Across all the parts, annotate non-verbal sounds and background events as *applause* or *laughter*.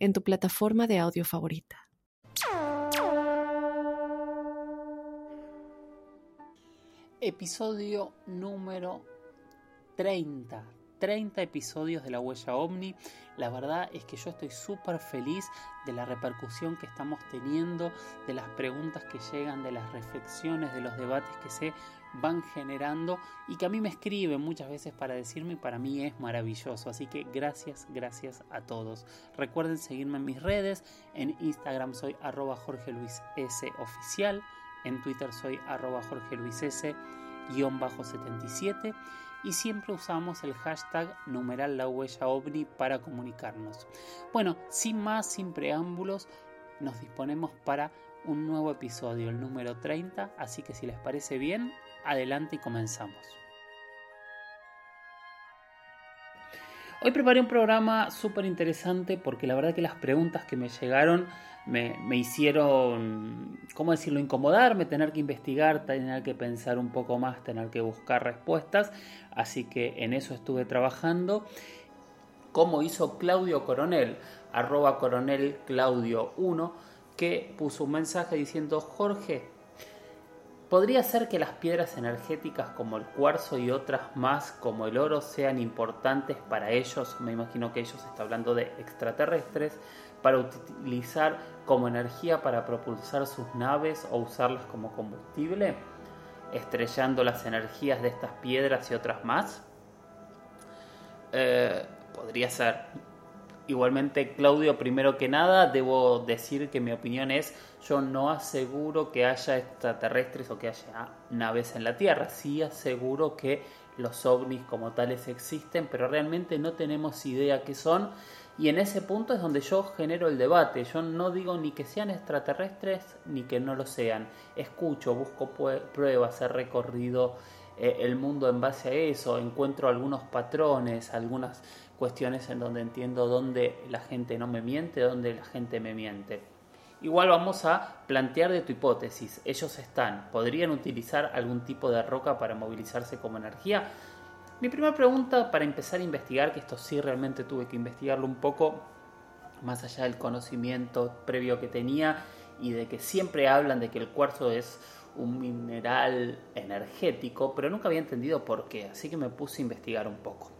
en tu plataforma de audio favorita. Episodio número 30. 30 episodios de La Huella Omni. La verdad es que yo estoy súper feliz de la repercusión que estamos teniendo, de las preguntas que llegan, de las reflexiones, de los debates que se van generando y que a mí me escriben muchas veces para decirme y para mí es maravilloso. Así que gracias, gracias a todos. Recuerden seguirme en mis redes. En Instagram soy arroba Jorge Luis S oficial. En Twitter soy arroba Jorge Luis S 77 y siempre usamos el hashtag numeral la huella ovni para comunicarnos. Bueno, sin más, sin preámbulos, nos disponemos para un nuevo episodio, el número 30, así que si les parece bien, adelante y comenzamos. Hoy preparé un programa súper interesante porque la verdad que las preguntas que me llegaron me, hicieron, ¿cómo decirlo?, incomodarme, tener que investigar, tener que pensar un poco más, tener que buscar respuestas. Así que en eso estuve trabajando. Como hizo Claudio Coronel, arroba coronel Claudio 1, que puso un mensaje diciendo, Jorge, Podría ser que las piedras energéticas como el cuarzo y otras más como el oro sean importantes para ellos, me imagino que ellos está hablando de extraterrestres, para utilizar como energía para propulsar sus naves o usarlas como combustible, estrellando las energías de estas piedras y otras más. Eh, podría ser. Igualmente, Claudio, primero que nada, debo decir que mi opinión es, yo no aseguro que haya extraterrestres o que haya naves en la Tierra, sí aseguro que los ovnis como tales existen, pero realmente no tenemos idea qué son y en ese punto es donde yo genero el debate. Yo no digo ni que sean extraterrestres ni que no lo sean. Escucho, busco pruebas, he recorrido eh, el mundo en base a eso, encuentro algunos patrones, algunas cuestiones en donde entiendo dónde la gente no me miente, dónde la gente me miente. Igual vamos a plantear de tu hipótesis. Ellos están, ¿podrían utilizar algún tipo de roca para movilizarse como energía? Mi primera pregunta para empezar a investigar, que esto sí realmente tuve que investigarlo un poco, más allá del conocimiento previo que tenía y de que siempre hablan de que el cuarzo es un mineral energético, pero nunca había entendido por qué, así que me puse a investigar un poco.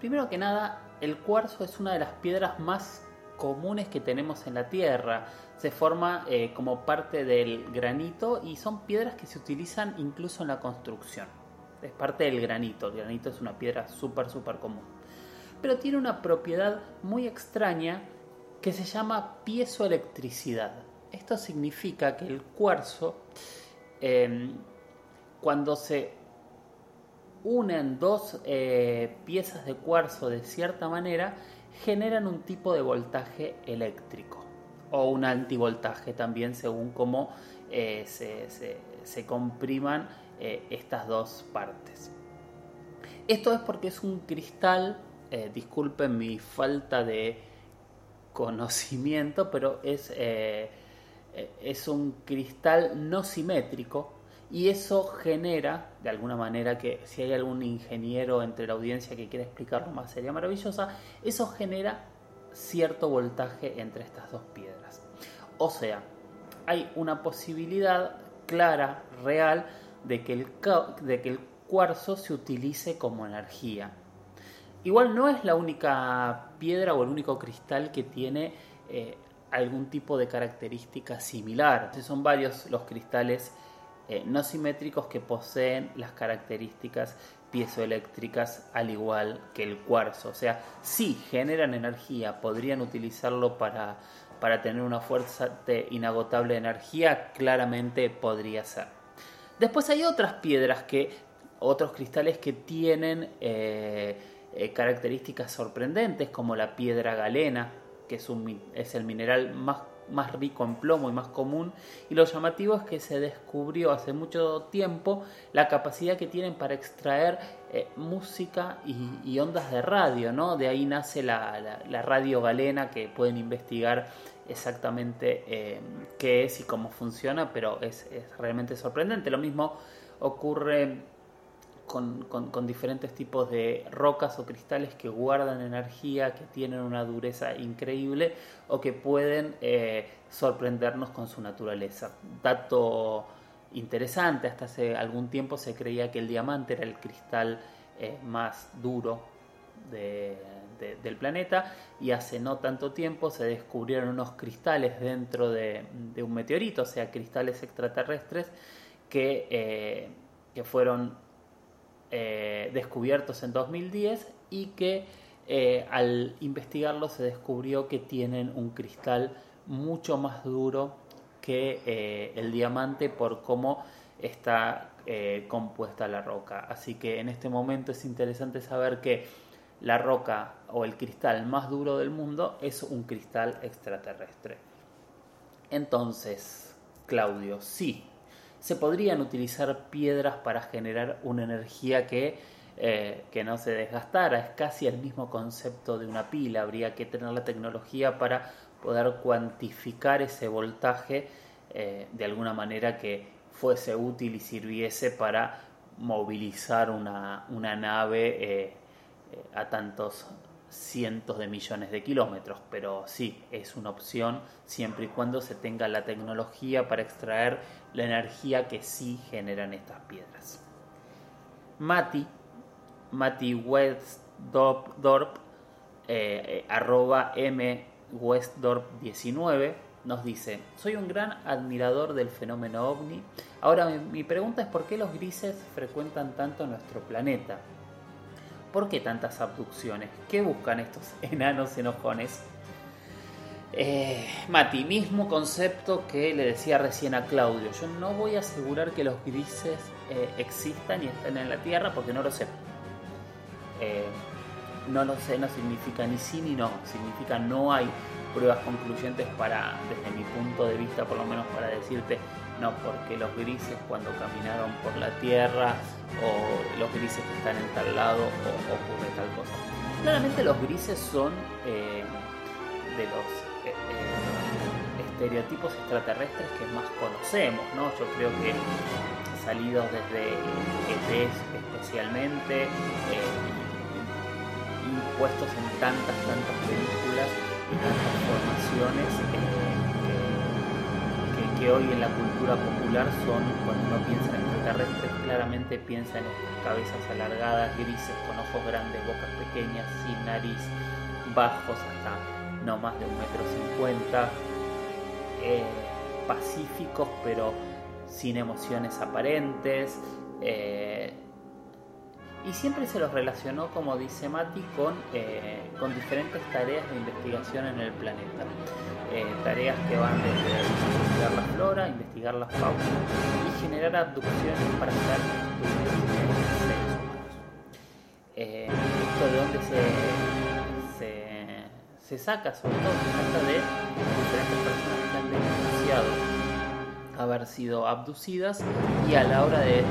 Primero que nada, el cuarzo es una de las piedras más comunes que tenemos en la Tierra. Se forma eh, como parte del granito y son piedras que se utilizan incluso en la construcción. Es parte del granito. El granito es una piedra súper, súper común. Pero tiene una propiedad muy extraña que se llama piezoelectricidad. Esto significa que el cuarzo, em, cuando se unen dos eh, piezas de cuarzo de cierta manera, generan un tipo de voltaje eléctrico o un antivoltaje también según cómo eh, se, compriman eh, estas dos partes. Esto es porque es un cristal, disculpen mi falta de conocimiento, pero es, es un cristal no simétrico y eso genera, de alguna manera, que si hay algún ingeniero entre la audiencia que quiera explicarlo más, sería maravillosa, eso genera cierto voltaje entre estas dos piedras. O sea, hay una posibilidad clara, real, de que el, de que el cuarzo se utilice como energía. Igual no es la única piedra o el único cristal que tiene eh, algún tipo de característica similar. Son varios los cristales eh, no simétricos que poseen las características piezoeléctricas al igual que el cuarzo. O sea, si generan energía, podrían utilizarlo para, para tener una fuerza de inagotable energía, claramente podría ser. Después hay otras piedras que, otros cristales que tienen eh, eh, características sorprendentes, como la piedra galena, que es el mineral más más rico en plomo y más común. Y lo llamativo es que se descubrió hace mucho tiempo la capacidad que tienen para extraer eh, música y, ondas de radio, ¿no? De ahí nace la, radio galena que pueden investigar exactamente eh, qué es y cómo funciona, pero es, es realmente sorprendente. Lo mismo ocurre con, diferentes tipos de rocas o cristales que guardan energía, que tienen una dureza increíble o que pueden eh, sorprendernos con su naturaleza. Dato interesante, hasta hace algún tiempo se creía que el diamante era el cristal eh, más duro del planeta y hace no tanto tiempo se descubrieron unos cristales dentro de, un meteorito, o sea, cristales extraterrestres que, eh, que fueron eh, descubiertos en 2010 y que eh, al investigarlo se descubrió que tienen un cristal mucho más duro que eh, el diamante por cómo está compuesta la roca. Así que en este momento es interesante saber que la roca o el cristal más duro del mundo es un cristal extraterrestre. Entonces, Claudio, sí, se podrían utilizar piedras para generar una energía que, eh, que no se desgastara. Es casi el mismo concepto de una pila. Habría que tener la tecnología para poder cuantificar ese voltaje eh, de alguna manera que fuese útil y sirviese para movilizar una, nave eh, a tantos cientos de millones de kilómetros, pero sí, es una opción siempre y cuando se tenga la tecnología para extraer la energía que sí generan estas piedras. Mati, Mati Westdorp, eh, arroba M Westdorp 19, nos dice, soy un gran admirador del fenómeno ovni. Ahora mi pregunta es por qué los grises frecuentan tanto nuestro planeta. ¿Por qué tantas abducciones? ¿Qué buscan estos *laughs* enanos enojones? Eh, Mati, mismo concepto que le decía recién a Claudio. Yo no voy a asegurar que los grises eh, existan y estén en la Tierra porque no lo sé. Eh, no lo sé no significa ni sí ni no. Significa no hay pruebas concluyentes para, desde mi punto de vista, por lo menos para decirte, no, porque los grises cuando caminaron por la Tierra o los grises que están en tal lado o ocurre tal cosa. Claramente los grises son eh, de los eh, eh, estereotipos extraterrestres que más conocemos, ¿no? Yo creo que salidos desde ETs especialmente, impuestos en tantas, tantas películas y tantas formaciones que hoy en la cultura popular son, cuando uno piensa en extraterrestres, claramente piensa en estas cabezas alargadas, grises, con ojos grandes, bocas pequeñas, sin nariz, bajos hasta no más de un metro cincuenta, eh, pacíficos pero sin emociones aparentes. Eh, y siempre se los relacionó, como dice Mati, con, eh, con diferentes tareas de investigación en el planeta. Eh, tareas que van desde investigar la flora, investigar la fauna y generar abducciones para hacer estudios de seres humanos. Eh, esto de dónde se, se, saca, sobre todo se trata de diferentes personas que han denunciado haber sido abducidas y a la hora de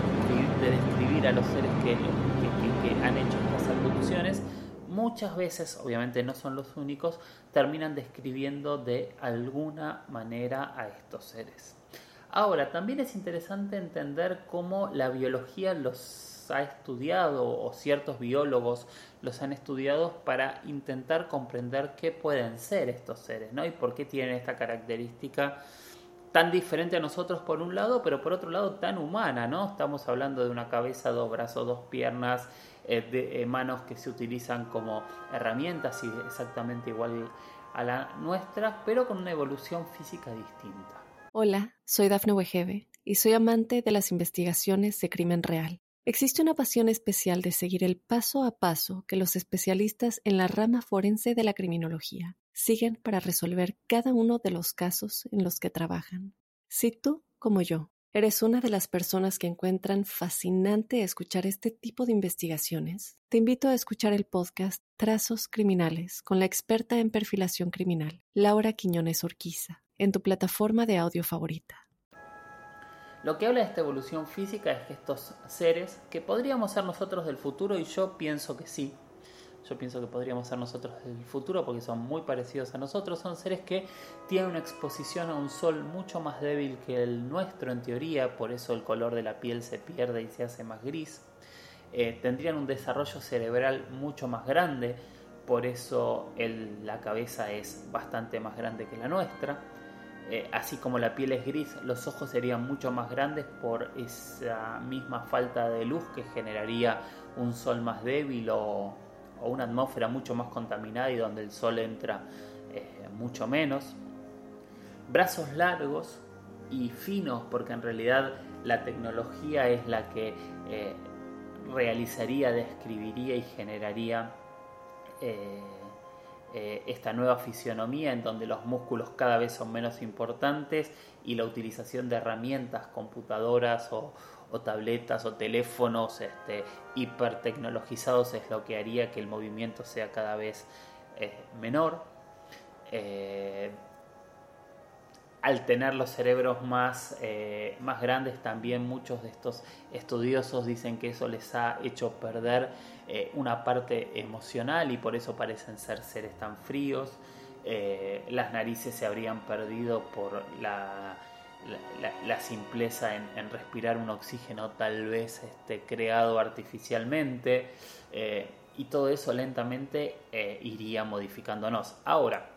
describir, a los seres que, que han hecho estas abducciones, muchas veces, obviamente no son los únicos, terminan describiendo de alguna manera a estos seres. Ahora, también es interesante entender cómo la biología los ha estudiado o ciertos biólogos los han estudiado para intentar comprender qué pueden ser estos seres, ¿no? Y por qué tienen esta característica tan diferente a nosotros por un lado, pero por otro lado tan humana, ¿no? Estamos hablando de una cabeza, dos brazos, dos piernas, eh, de, eh, manos que se utilizan como herramientas y exactamente igual a la nuestra, pero con una evolución física distinta. Hola, soy Dafne Wegebe y soy amante de las investigaciones de crimen real. Existe una pasión especial de seguir el paso a paso que los especialistas en la rama forense de la criminología siguen para resolver cada uno de los casos en los que trabajan. Si tú, como yo, ¿Eres una de las personas que encuentran fascinante escuchar este tipo de investigaciones? Te invito a escuchar el podcast Trazos Criminales con la experta en perfilación criminal, Laura Quiñones Orquiza, en tu plataforma de audio favorita. Lo que habla de esta evolución física es que estos seres, que podríamos ser nosotros del futuro, y yo pienso que sí, yo pienso que podríamos ser nosotros del futuro porque son muy parecidos a nosotros, son seres que tienen una exposición a un sol mucho más débil que el nuestro en teoría, por eso el color de la piel se pierde y se hace más gris. Eh, tendrían un desarrollo cerebral mucho más grande, por eso la cabeza es bastante más grande que la nuestra. Eh, así como la piel es gris, los ojos serían mucho más grandes por esa misma falta de luz que generaría un sol más débil o, o una atmósfera mucho más contaminada y donde el sol entra eh, mucho menos. Brazos largos y finos, porque en realidad la tecnología es la que eh, realizaría, describiría y generaría eh, esta nueva fisionomía en donde los músculos cada vez son menos importantes y la utilización de herramientas, computadoras o, o tabletas o teléfonos este, hipertecnologizados es lo que haría que el movimiento sea cada vez eh, menor. Eh, al tener los cerebros más, eh, más grandes, también muchos de estos estudiosos dicen que eso les ha hecho perder una parte emocional y por eso parecen ser seres tan fríos. las narices se habrían perdido por la, la, simpleza en, respirar un oxígeno tal vez este, creado artificialmente eh, y todo eso lentamente eh, iría modificándonos. Ahora,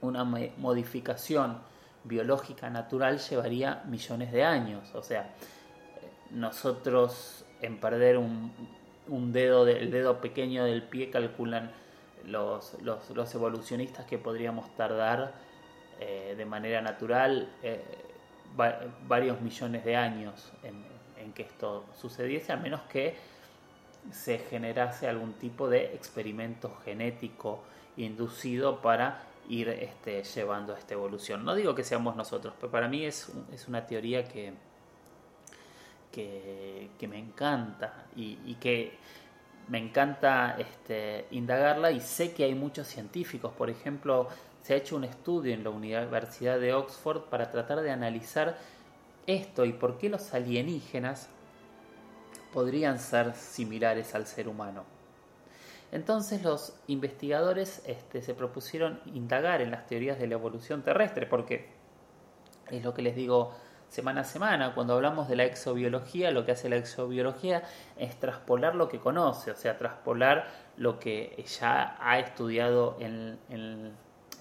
una modificación biológica natural llevaría millones de años, o sea, nosotros en perder un, dedo, el dedo pequeño del pie calculan los, los, evolucionistas que podríamos tardar eh, de manera natural varios millones de años en, que esto sucediese, al menos que se generase algún tipo de experimento genético inducido para ir este, llevando a esta evolución. No digo que seamos nosotros, pero para mí es, es una teoría que, que, me encanta y, que me encanta este, indagarla y sé que hay muchos científicos, por ejemplo, se ha hecho un estudio en la Universidad de Oxford para tratar de analizar esto y por qué los alienígenas podrían ser similares al ser humano. Entonces los investigadores este, se propusieron indagar en las teorías de la evolución terrestre, porque es lo que les digo semana a semana, cuando hablamos de la exobiología, lo que hace la exobiología es traspolar lo que conoce, o sea, traspolar lo que ya ha estudiado en, en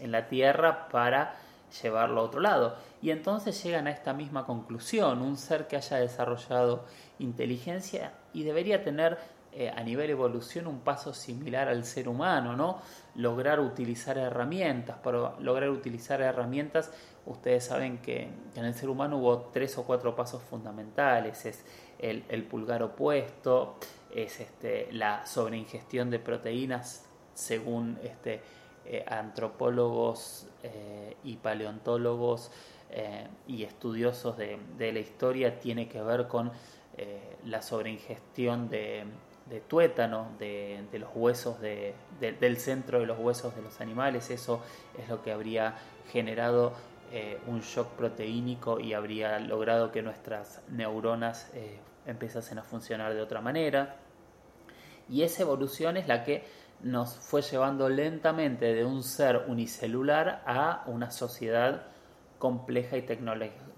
en la Tierra para llevarlo a otro lado. Y entonces llegan a esta misma conclusión, un ser que haya desarrollado inteligencia y debería tener eh, a nivel evolución un paso similar al ser humano, ¿no? Lograr utilizar herramientas, para lograr utilizar herramientas, ustedes saben que, en el ser humano hubo tres o cuatro pasos fundamentales, es el, el pulgar opuesto, es este, la sobreingestión de proteínas según este, eh, antropólogos eh, y paleontólogos eh, y estudiosos de, la historia tiene que ver con la sobreingestión de, tuétano, de, los huesos del centro de los huesos de los animales. Eso es lo que habría generado un shock proteínico y habría logrado que nuestras neuronas empezasen a funcionar de otra manera. Y esa evolución es la que nos fue llevando lentamente de un ser unicelular a una sociedad compleja y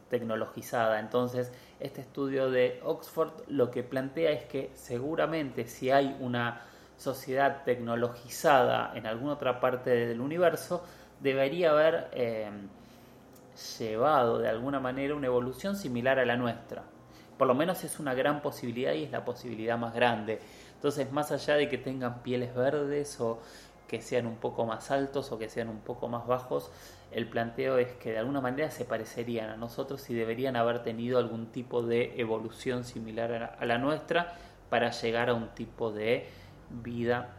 tecnologizada. Entonces, este estudio de Oxford lo que plantea es que seguramente si hay una sociedad tecnologizada en alguna otra parte del universo, debería haber eh, llevado de alguna manera una evolución similar a la nuestra. Por lo menos es una gran posibilidad y es la posibilidad más grande. Entonces, más allá de que tengan pieles verdes o que sean un poco más altos o que sean un poco más bajos, el planteo es que de alguna manera se parecerían a nosotros y deberían haber tenido algún tipo de evolución similar a la nuestra para llegar a un tipo de vida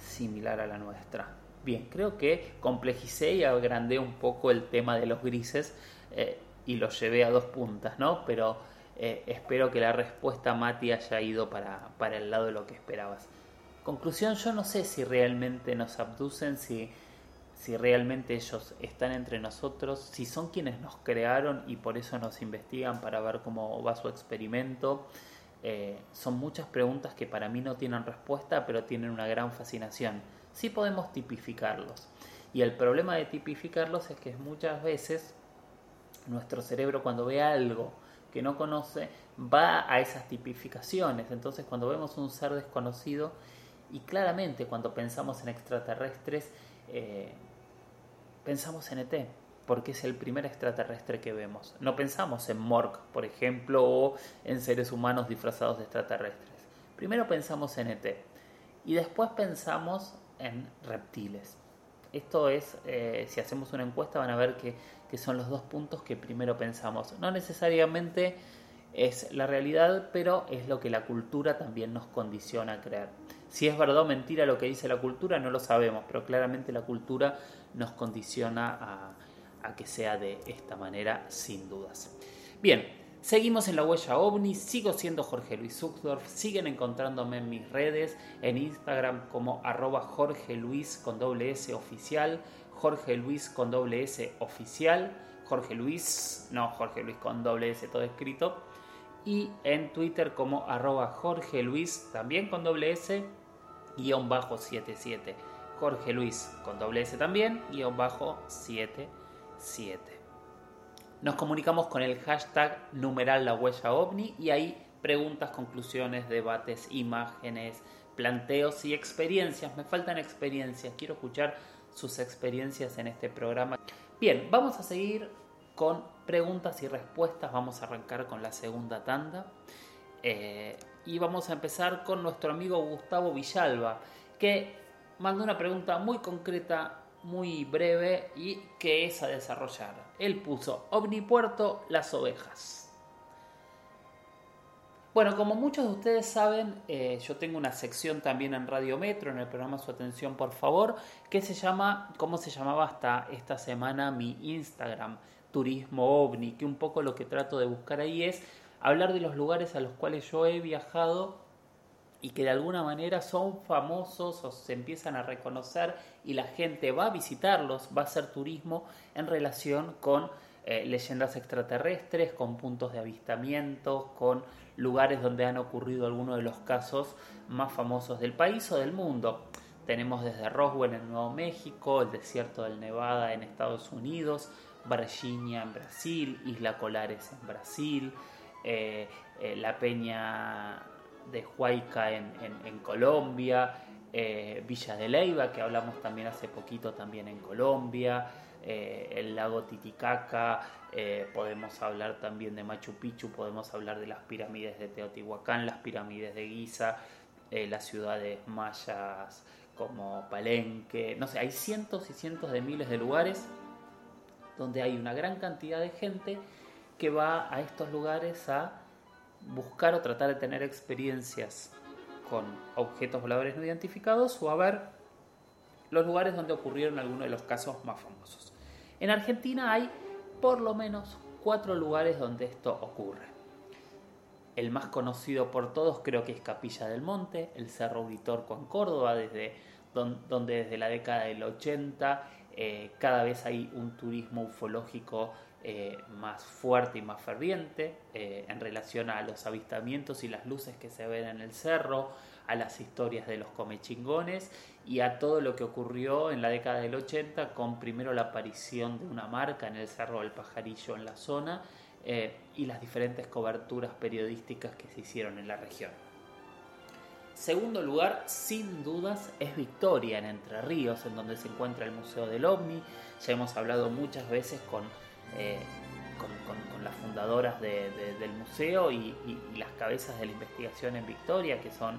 similar a la nuestra. Bien, creo que complejicé y agrandé un poco el tema de los grises. Eh, y lo llevé a dos puntas, ¿no? Pero eh, espero que la respuesta, Mati, haya ido para, para el lado de lo que esperabas. Conclusión, yo no sé si realmente nos abducen, si, si realmente ellos están entre nosotros, si son quienes nos crearon y por eso nos investigan para ver cómo va su experimento. Eh, son muchas preguntas que para mí no tienen respuesta, pero tienen una gran fascinación. Sí podemos tipificarlos. Y el problema de tipificarlos es que muchas veces nuestro cerebro cuando ve algo que no conoce va a esas tipificaciones. Entonces cuando vemos un ser desconocido y claramente cuando pensamos en extraterrestres eh, pensamos en ET porque es el primer extraterrestre que vemos. No pensamos en Mork, por ejemplo, o en seres humanos disfrazados de extraterrestres. Primero pensamos en ET y después pensamos en reptiles. Esto es, eh, si hacemos una encuesta van a ver que, que son los dos puntos que primero pensamos. No necesariamente es la realidad, pero es lo que la cultura también nos condiciona a creer. Si es verdad o mentira lo que dice la cultura, no lo sabemos, pero claramente la cultura nos condiciona a, que sea de esta manera, sin dudas. Bien, seguimos en la huella ovni, sigo siendo Jorge Luis Zuckdorf, siguen encontrándome en mis redes, en Instagram como arroba Jorge Luis con doble S oficial, Jorge Luis con doble S oficial, Jorge Luis, no Jorge Luis con doble S todo escrito, y en Twitter como arroba Jorge Luis, también con doble S, guion bajo 77. Jorge Luis con doble S también, guion bajo 77. Nos comunicamos con el hashtag numeral la huella ovni y ahí preguntas, conclusiones, debates, imágenes, planteos y experiencias. Me faltan experiencias, quiero escuchar sus experiencias en este programa. Bien, vamos a seguir con preguntas y respuestas. Vamos a arrancar con la segunda tanda. Eh, y vamos a empezar con nuestro amigo Gustavo Villalba, que mandó una pregunta muy concreta, muy breve y que es a desarrollar. Él puso Omnipuerto las ovejas. Bueno, como muchos de ustedes saben, eh, yo tengo una sección también en Radio Metro, en el programa Su Atención por favor, que se llama, ¿cómo se llamaba hasta esta semana mi Instagram? Turismo OVNI, que un poco lo que trato de buscar ahí es hablar de los lugares a los cuales yo he viajado y que de alguna manera son famosos o se empiezan a reconocer y la gente va a visitarlos, va a hacer turismo en relación con eh, leyendas extraterrestres, con puntos de avistamiento, con lugares donde han ocurrido algunos de los casos más famosos del país o del mundo. Tenemos desde Roswell en Nuevo México, el desierto del Nevada en Estados Unidos, Varginha en Brasil, Isla Colares en Brasil, eh, eh, la Peña de Huayca en, Colombia, eh, Villa de Leiva, que hablamos también hace poquito también en Colombia, el lago Titicaca, podemos hablar también de Machu Picchu, podemos hablar de las pirámides de Teotihuacán, las pirámides de Giza, las ciudades mayas como Palenque, no sé, hay cientos y cientos de miles de lugares donde hay una gran cantidad de gente que va a estos lugares a buscar o tratar de tener experiencias con objetos voladores no identificados o a ver los lugares donde ocurrieron algunos de los casos más famosos. En Argentina hay por lo menos cuatro lugares donde esto ocurre. El más conocido por todos creo que es Capilla del Monte, el Cerro Uritorco en Córdoba, desde, donde desde la década del 80 eh, cada vez hay un turismo ufológico eh, más fuerte y más ferviente eh, en relación a los avistamientos y las luces que se ven en el cerro, a las historias de los comechingones y a todo lo que ocurrió en la década del 80 con primero la aparición de una marca en el Cerro del Pajarillo en la zona y las diferentes coberturas periodísticas que se hicieron en la región. Segundo lugar, sin dudas, es Victoria, en Entre Ríos, en donde se encuentra el Museo del OVNI. Ya hemos hablado muchas veces con, eh, con, las fundadoras del museo y, las cabezas de la investigación en Victoria, que son eh,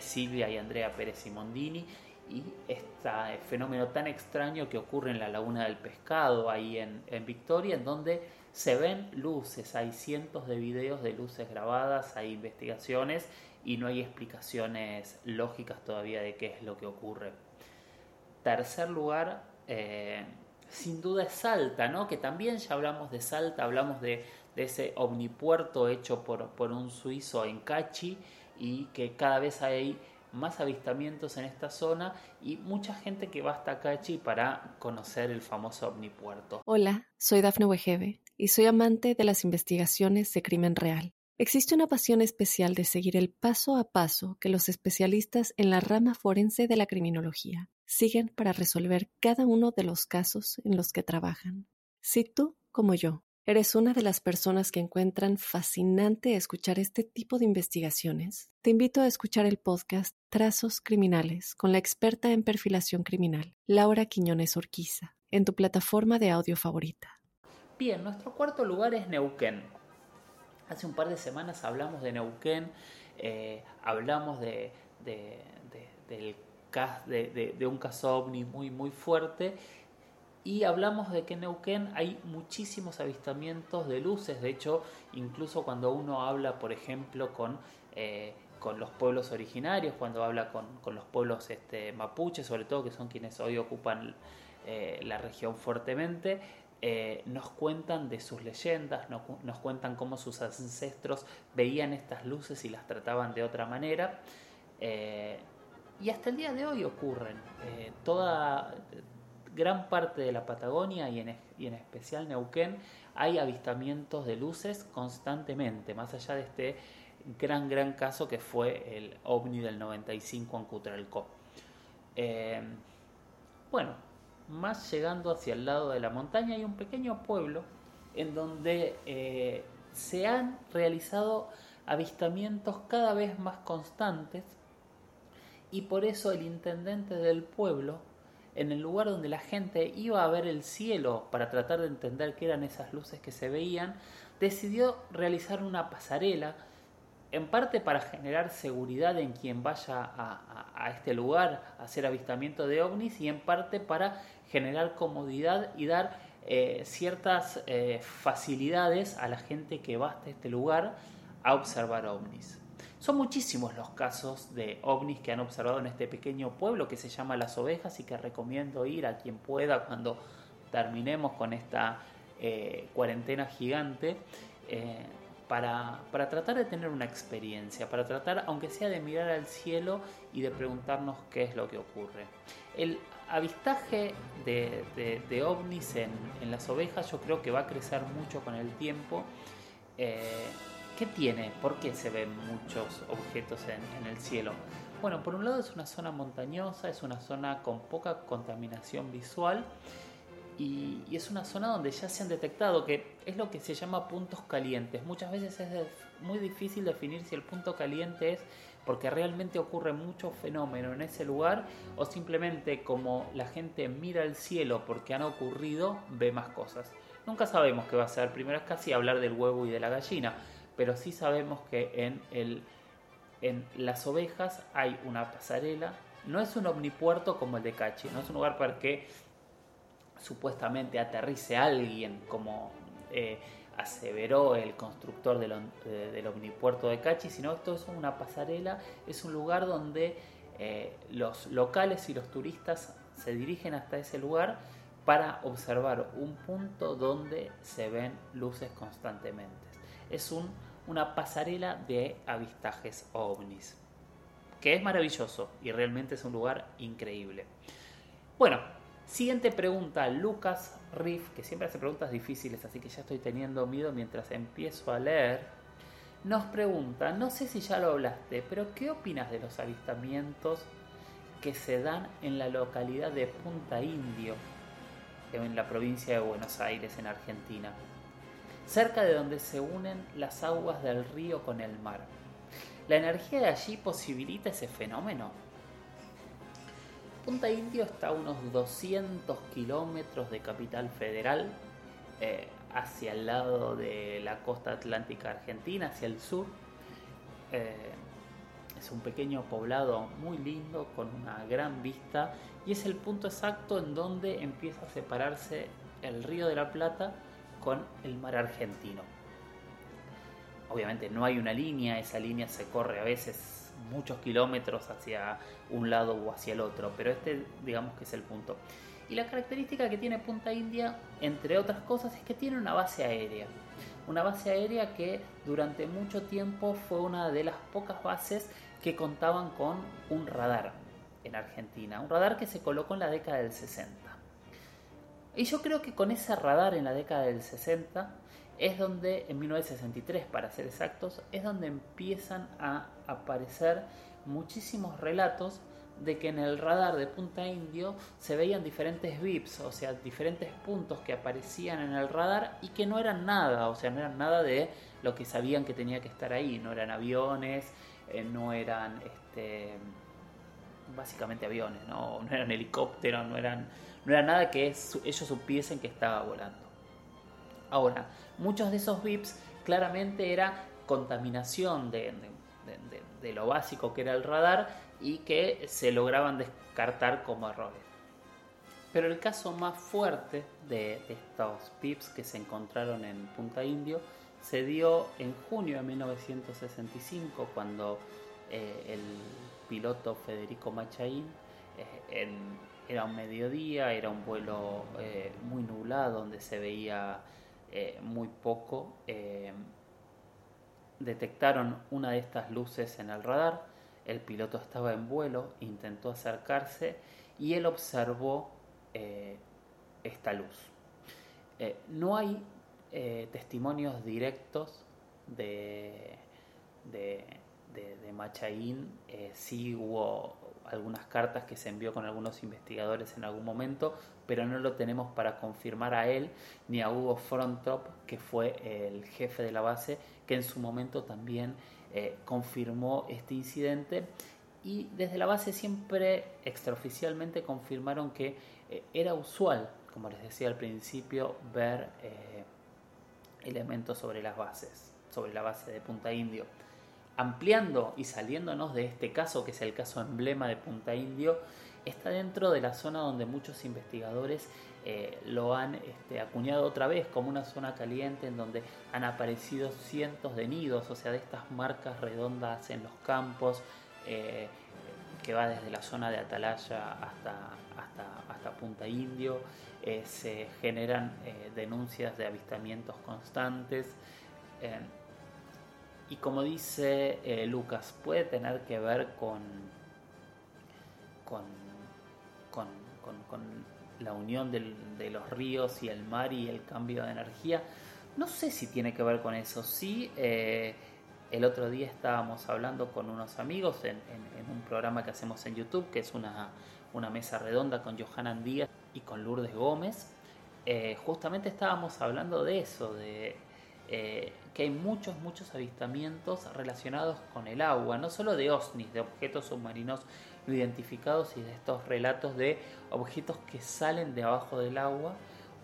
Silvia y Andrea Pérez Simondini. Y este fenómeno tan extraño que ocurre en la Laguna del Pescado, ahí en, en Victoria, en donde se ven luces, hay cientos de videos de luces grabadas, hay investigaciones y no hay explicaciones lógicas todavía de qué es lo que ocurre. Tercer lugar, eh, sin duda es Salta, ¿no? Que también ya hablamos de Salta, hablamos de, ese omnipuerto hecho por, por un suizo en Cachi y que cada vez hay más avistamientos en esta zona y mucha gente que va hasta Cachi para conocer el famoso omnipuerto. Hola, soy Dafne Wegebe y soy amante de las investigaciones de crimen real. Existe una pasión especial de seguir el paso a paso que los especialistas en la rama forense de la criminología siguen para resolver cada uno de los casos en los que trabajan. Si tú, como yo, ¿Eres una de las personas que encuentran fascinante escuchar este tipo de investigaciones? Te invito a escuchar el podcast Trazos Criminales con la experta en perfilación criminal, Laura Quiñones Orquiza, en tu plataforma de audio favorita. Bien, nuestro cuarto lugar es Neuquén. Hace un par de semanas hablamos de Neuquén, eh, hablamos de, de, un caso ovni muy, muy fuerte y hablamos de que en Neuquén hay muchísimos avistamientos de luces. De hecho, incluso cuando uno habla, por ejemplo, con, eh, con los pueblos originarios, cuando habla con, con, los pueblos este, mapuches, sobre todo, que son quienes hoy ocupan eh, la región fuertemente, eh, nos cuentan de sus leyendas, nos, nos, cuentan cómo sus ancestros veían estas luces y las trataban de otra manera. y hasta el día de hoy ocurren. toda gran parte de la Patagonia y en, y en especial Neuquén hay avistamientos de luces constantemente, más allá de este gran, gran caso que fue el ovni del 95 en Cutralcó. Eh, bueno, más llegando hacia el lado de la montaña hay un pequeño pueblo en donde eh, se han realizado avistamientos cada vez más constantes y por eso el intendente del pueblo en el lugar donde la gente iba a ver el cielo para tratar de entender qué eran esas luces que se veían, decidió realizar una pasarela, en parte para generar seguridad en quien vaya a, este lugar a hacer avistamiento de ovnis y en parte para generar comodidad y dar eh, ciertas eh, facilidades a la gente que va hasta este lugar a observar ovnis. Son muchísimos los casos de ovnis que han observado en este pequeño pueblo que se llama Las Ovejas y que recomiendo ir a quien pueda cuando terminemos con esta eh, cuarentena gigante. Eh, para, tratar de tener una experiencia, para tratar, aunque sea de mirar al cielo y de preguntarnos qué es lo que ocurre. El avistaje de, ovnis en, las ovejas yo creo que va a crecer mucho con el tiempo. Eh, ¿Qué tiene? ¿Por qué se ven muchos objetos en, el cielo? Bueno, por un lado es una zona montañosa, es una zona con poca contaminación visual y, es una zona donde ya se han detectado que es lo que se llama puntos calientes. Muchas veces es muy difícil definir si el punto caliente es porque realmente ocurre mucho fenómeno en ese lugar o simplemente como la gente mira el cielo porque han ocurrido, ve más cosas. Nunca sabemos qué va a ser. Primero es casi hablar del huevo y de la gallina pero sí sabemos que en, el, en las ovejas hay una pasarela. No es un omnipuerto como el de Cachi, no es un lugar para que supuestamente aterrice alguien como eh, aseveró el constructor del, del, omnipuerto de Cachi, sino esto es una pasarela, es un lugar donde eh, los locales y los turistas se dirigen hasta ese lugar para observar un punto donde se ven luces constantemente. Es un una pasarela de avistajes ovnis, que es maravilloso y realmente es un lugar increíble. Bueno, siguiente pregunta, Lucas Riff, que siempre hace preguntas difíciles, así que ya estoy teniendo miedo mientras empiezo a leer, nos pregunta, no sé si ya lo hablaste, pero ¿qué opinas de los avistamientos que se dan en la localidad de Punta Indio, en la provincia de Buenos Aires, en Argentina? Cerca de donde se unen las aguas del río con el mar. ¿La energía de allí posibilita ese fenómeno? Punta Indio está a unos 200 kilómetros de Capital Federal, eh, hacia el lado de la costa atlántica argentina, hacia el sur. Eh, es un pequeño poblado muy lindo, con una gran vista, y es el punto exacto en donde empieza a separarse el río de la Plata con el mar argentino. Obviamente no hay una línea, esa línea se corre a veces muchos kilómetros hacia un lado o hacia el otro, pero este digamos que es el punto. Y la característica que tiene Punta India, entre otras cosas, es que tiene una base aérea. Una base aérea que durante mucho tiempo fue una de las pocas bases que contaban con un radar en Argentina. Un radar que se colocó en la década del 60. Y yo creo que con ese radar en la década del 60 es donde, en 1963 para ser exactos, es donde empiezan a aparecer muchísimos relatos de que en el radar de Punta Indio se veían diferentes VIPs, o sea, diferentes puntos que aparecían en el radar y que no eran nada, o sea, no eran nada de lo que sabían que tenía que estar ahí, no eran aviones, eh, no eran este, básicamente aviones, ¿no? no eran helicópteros, no eran, no era nada que ellos supiesen que estaba volando. Ahora, muchos de esos VIPs claramente era contaminación de, lo básico que era el radar y que se lograban descartar como errores. Pero el caso más fuerte de estos VIPs que se encontraron en Punta Indio se dio en junio de 1965 cuando eh, el piloto Federico Machaín eh, era un mediodía, era un vuelo eh, muy nublado donde se veía muy poco. detectaron una de estas luces en el radar, el piloto estaba en vuelo, intentó acercarse y él observó esta luz. no hay eh, testimonios directos de, de, de, Machaín. Eh, sí hubo algunas cartas que se envió con algunos investigadores en algún momento, pero no lo tenemos para confirmar a él ni a Hugo Frontrop, que fue el jefe de la base, que en su momento también eh, confirmó este incidente. Y desde la base siempre extraoficialmente confirmaron que era usual, como les decía al principio, ver elementos sobre las bases, sobre la base de Punta Indio. Ampliando y saliéndonos de este caso, que es el caso emblema de Punta Indio, está dentro de la zona donde muchos investigadores eh, lo han este, acuñado otra vez como una zona caliente en donde han aparecido cientos de nidos, o sea, de estas marcas redondas en los campos, eh, que va desde la zona de Atalaya hasta, hasta, hasta Punta Indio. Eh, se generan denuncias de avistamientos constantes. Eh, y como dice Lucas, puede tener que ver con, con, con, con la unión de los ríos y el mar y el cambio de energía. No sé si tiene que ver con eso. Sí, el otro día estábamos hablando con unos amigos en, en, un programa que hacemos en YouTube, que es una, una mesa redonda con Johanan Díaz y con Lourdes Gómez, eh, justamente estábamos hablando de eso, de eh, que hay muchos, muchos avistamientos relacionados con el agua, no solo de OSNIs, de objetos submarinos no identificados y de estos relatos de objetos que salen de abajo del agua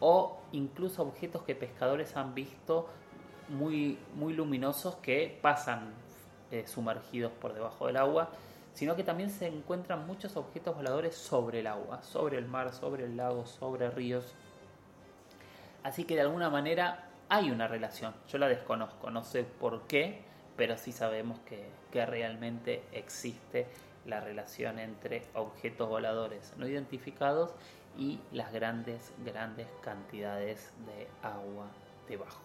o incluso objetos que pescadores han visto muy, muy luminosos que pasan eh, sumergidos por debajo del agua sino que también se encuentran muchos objetos voladores sobre el agua, sobre el mar, sobre el lago, sobre ríos. Así que de alguna manera hay una relación, yo la desconozco, no sé por qué, pero sí sabemos que, que realmente existe la relación entre objetos voladores no identificados y las grandes, grandes cantidades de agua debajo.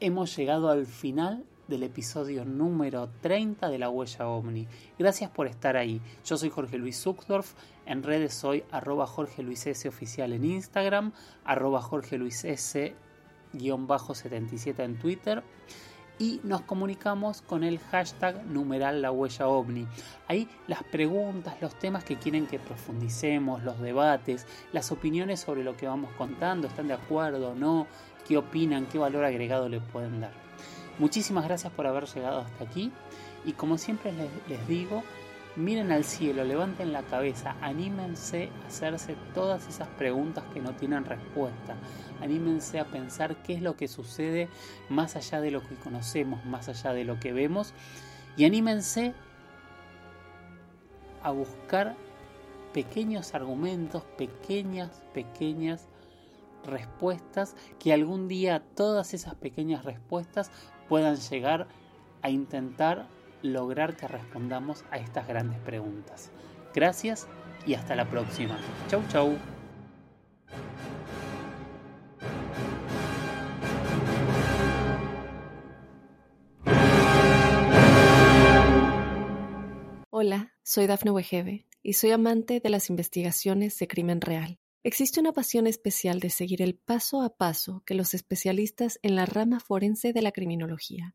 Hemos llegado al final del episodio número 30 de La Huella OVNI. Gracias por estar ahí. Yo soy Jorge Luis Zuckdorf. En redes soy arroba Jorge Luis S oficial en Instagram, arroba Jorge Luis S guion bajo 77 en Twitter. Y nos comunicamos con el hashtag numeral la huella ovni. Ahí las preguntas, los temas que quieren que profundicemos, los debates, las opiniones sobre lo que vamos contando, ¿están de acuerdo o no? ¿Qué opinan? ¿Qué valor agregado le pueden dar? Muchísimas gracias por haber llegado hasta aquí y como siempre les, digo, miren al cielo, levanten la cabeza, anímense a hacerse todas esas preguntas que no tienen respuesta, anímense a pensar qué es lo que sucede más allá de lo que conocemos, más allá de lo que vemos. Y anímense a buscar pequeños argumentos, pequeñas, pequeñas respuestas, que algún día todas esas pequeñas respuestas puedan llegar a intentar lograr que respondamos a estas grandes preguntas. Gracias y hasta la próxima. Chau, chau. Hola, soy Dafne Wegebe y soy amante de las investigaciones de crimen real. Existe una pasión especial de seguir el paso a paso que los especialistas en la rama forense de la criminología